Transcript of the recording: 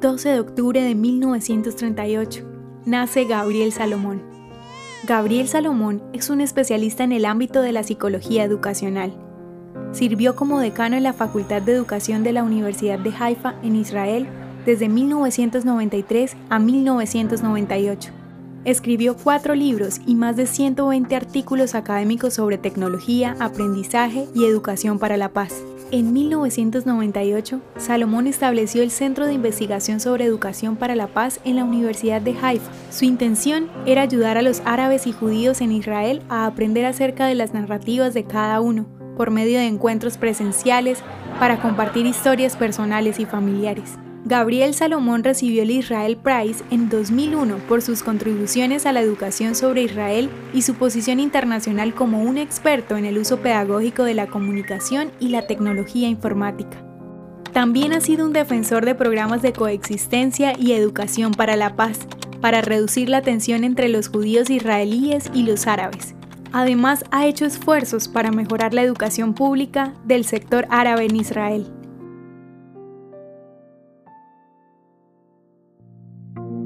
12 de octubre de 1938, nace Gabriel Salomón. Gabriel Salomón es un especialista en el ámbito de la psicología educacional. Sirvió como decano en la Facultad de Educación de la Universidad de Haifa en Israel desde 1993 a 1998. Escribió cuatro libros y más de 120 artículos académicos sobre tecnología, aprendizaje y educación para la paz. En 1998, Salomón estableció el Centro de Investigación sobre Educación para la Paz en la Universidad de Haifa. Su intención era ayudar a los árabes y judíos en Israel a aprender acerca de las narrativas de cada uno, por medio de encuentros presenciales para compartir historias personales y familiares. Gabriel Salomón recibió el Israel Prize en 2001 por sus contribuciones a la educación sobre Israel y su posición internacional como un experto en el uso pedagógico de la comunicación y la tecnología informática. También ha sido un defensor de programas de coexistencia y educación para la paz, para reducir la tensión entre los judíos israelíes y los árabes. Además, ha hecho esfuerzos para mejorar la educación pública del sector árabe en Israel.